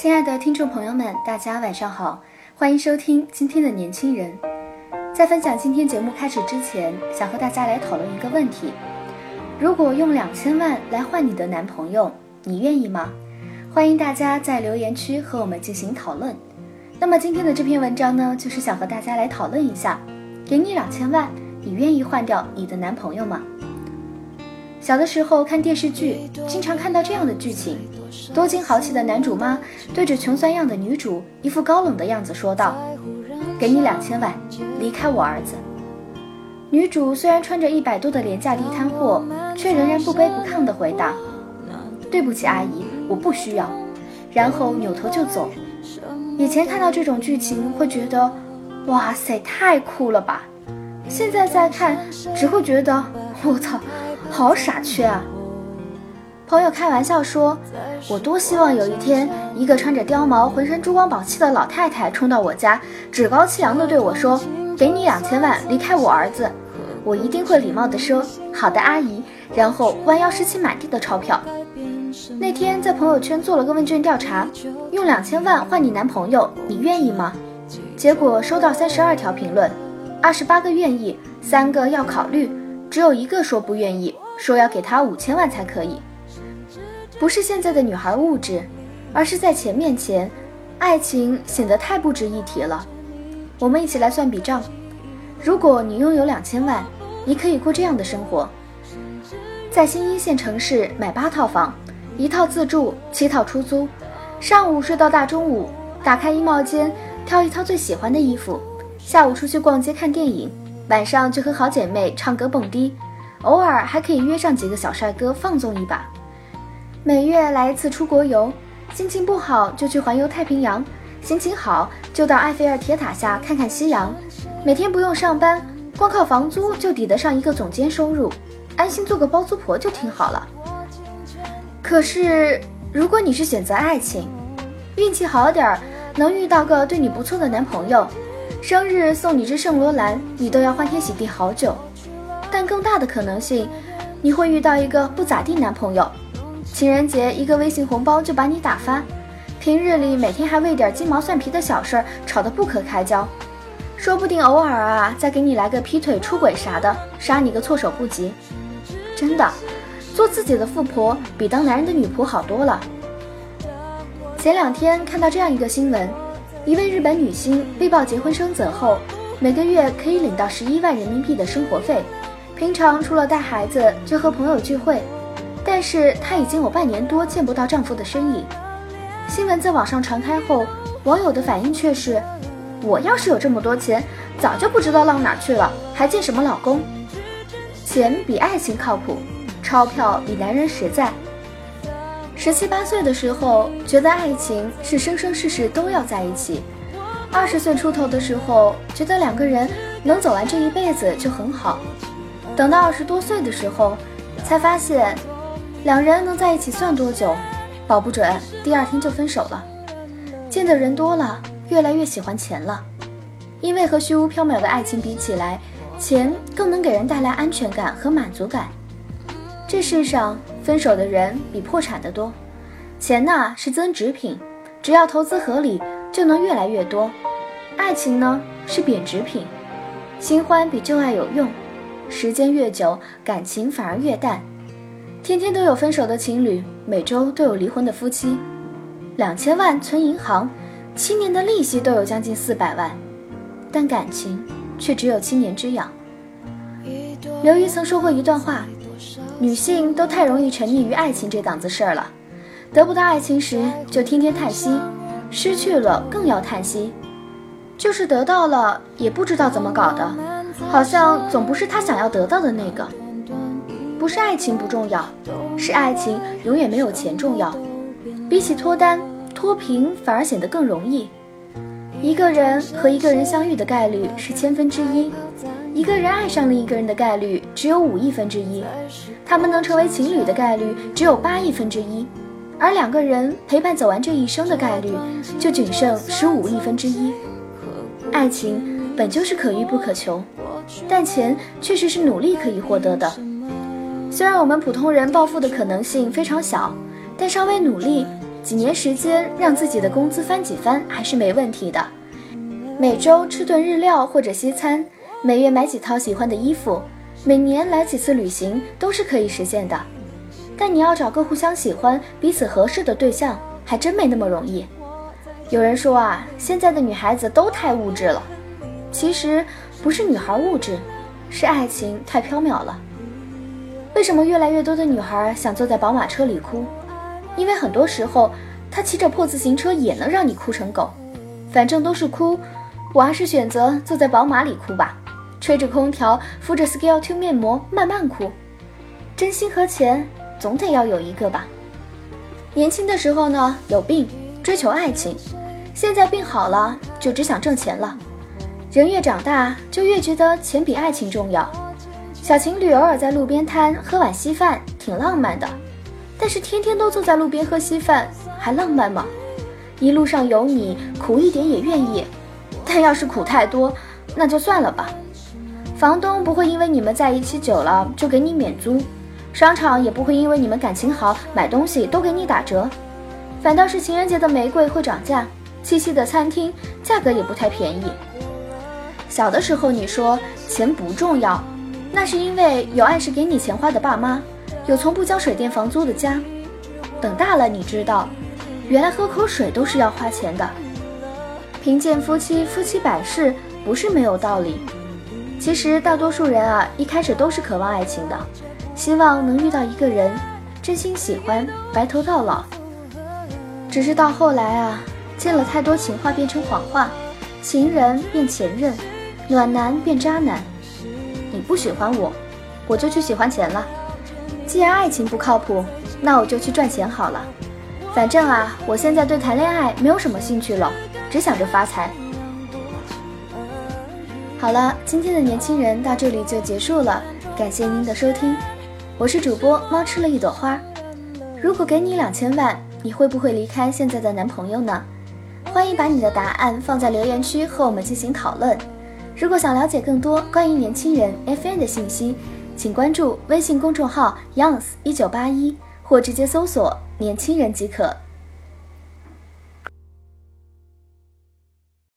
亲爱的听众朋友们，大家晚上好，欢迎收听今天的年轻人。在分享今天节目开始之前，想和大家来讨论一个问题：如果用两千万来换你的男朋友，你愿意吗？欢迎大家在留言区和我们进行讨论。那么今天的这篇文章呢，就是想和大家来讨论一下：给你两千万，你愿意换掉你的男朋友吗？小的时候看电视剧，经常看到这样的剧情：多金豪气的男主妈对着穷酸样的女主，一副高冷的样子说道：“给你两千万，离开我儿子。”女主虽然穿着一百多的廉价地摊货，却仍然不卑不亢地回答：“对不起，阿姨，我不需要。”然后扭头就走。以前看到这种剧情会觉得：“哇塞，太酷了吧！”现在再看，只会觉得：“我操！”好傻缺啊！朋友开玩笑说：“我多希望有一天，一个穿着貂毛、浑身珠光宝气的老太太冲到我家，趾高气扬地对我说：‘给你两千万，离开我儿子。’我一定会礼貌地说：‘好的，阿姨。’然后弯腰拾起满地的钞票。那天在朋友圈做了个问卷调查，用两千万换你男朋友，你愿意吗？结果收到三十二条评论，二十八个愿意，三个要考虑。”只有一个说不愿意，说要给他五千万才可以。不是现在的女孩物质，而是在钱面前，爱情显得太不值一提了。我们一起来算笔账：如果你拥有两千万，你可以过这样的生活：在新一线城市买八套房，一套自住，七套出租，上午睡到大中午，打开衣帽间挑一套最喜欢的衣服，下午出去逛街看电影。晚上就和好姐妹唱歌蹦迪，偶尔还可以约上几个小帅哥放纵一把。每月来一次出国游，心情不好就去环游太平洋，心情好就到埃菲尔铁塔下看看夕阳。每天不用上班，光靠房租就抵得上一个总监收入，安心做个包租婆就挺好了。可是，如果你是选择爱情，运气好点儿，能遇到个对你不错的男朋友。生日送你只圣罗兰，你都要欢天喜地好久。但更大的可能性，你会遇到一个不咋地男朋友。情人节一个微信红包就把你打发，平日里每天还为点鸡毛蒜皮的小事儿吵得不可开交。说不定偶尔啊，再给你来个劈腿、出轨啥的，杀你个措手不及。真的，做自己的富婆比当男人的女仆好多了。前两天看到这样一个新闻。一位日本女星被曝结婚生子后，每个月可以领到十一万人民币的生活费，平常除了带孩子就和朋友聚会。但是她已经有半年多见不到丈夫的身影。新闻在网上传开后，网友的反应却是：我要是有这么多钱，早就不知道浪哪去了，还见什么老公？钱比爱情靠谱，钞票比男人实在。十七八岁的时候，觉得爱情是生生世世都要在一起；二十岁出头的时候，觉得两个人能走完这一辈子就很好；等到二十多岁的时候，才发现两人能在一起算多久，保不准第二天就分手了。见的人多了，越来越喜欢钱了，因为和虚无缥缈的爱情比起来，钱更能给人带来安全感和满足感。这世上。分手的人比破产的多，钱呐是增值品，只要投资合理就能越来越多。爱情呢是贬值品，新欢比旧爱有用，时间越久感情反而越淡。天天都有分手的情侣，每周都有离婚的夫妻。两千万存银行，七年的利息都有将近四百万，但感情却只有七年之痒。刘瑜曾说过一段话。女性都太容易沉溺于爱情这档子事儿了，得不到爱情时就天天叹息，失去了更要叹息，就是得到了也不知道怎么搞的，好像总不是他想要得到的那个。不是爱情不重要，是爱情永远没有钱重要。比起脱单，脱贫反而显得更容易。一个人和一个人相遇的概率是千分之一，一个人爱上另一个人的概率只有五亿分之一，他们能成为情侣的概率只有八亿分之一，而两个人陪伴走完这一生的概率就仅剩十五亿分之一。爱情本就是可遇不可求，但钱确实是努力可以获得的。虽然我们普通人暴富的可能性非常小，但稍微努力，几年时间让自己的工资翻几番还是没问题的。每周吃顿日料或者西餐，每月买几套喜欢的衣服，每年来几次旅行都是可以实现的。但你要找个互相喜欢、彼此合适的对象，还真没那么容易。有人说啊，现在的女孩子都太物质了。其实不是女孩物质，是爱情太缥缈了。为什么越来越多的女孩想坐在宝马车里哭？因为很多时候，她骑着破自行车也能让你哭成狗。反正都是哭，我还是选择坐在宝马里哭吧，吹着空调，敷着 Skill Two 面膜，慢慢哭。真心和钱总得要有一个吧。年轻的时候呢，有病，追求爱情。现在病好了，就只想挣钱了。人越长大，就越觉得钱比爱情重要。小情侣偶尔在路边摊喝碗稀饭，挺浪漫的。但是天天都坐在路边喝稀饭，还浪漫吗？一路上有你，苦一点也愿意。但要是苦太多，那就算了吧。房东不会因为你们在一起久了就给你免租，商场也不会因为你们感情好，买东西都给你打折。反倒是情人节的玫瑰会涨价。七夕的餐厅价格也不太便宜。小的时候你说钱不重要，那是因为有按时给你钱花的爸妈，有从不交水电房租的家。等大了你知道，原来喝口水都是要花钱的。贫贱夫妻夫妻百事不是没有道理。其实大多数人啊，一开始都是渴望爱情的，希望能遇到一个人，真心喜欢，白头到老。只是到后来啊。见了太多情话变成谎话，情人变前任，暖男变渣男。你不喜欢我，我就去喜欢钱了。既然爱情不靠谱，那我就去赚钱好了。反正啊，我现在对谈恋爱没有什么兴趣了，只想着发财。好了，今天的年轻人到这里就结束了，感谢您的收听，我是主播猫吃了一朵花。如果给你两千万，你会不会离开现在的男朋友呢？欢迎把你的答案放在留言区和我们进行讨论。如果想了解更多关于年轻人 FN 的信息，请关注微信公众号 Youngs 一九八一，或直接搜索“年轻人”即可。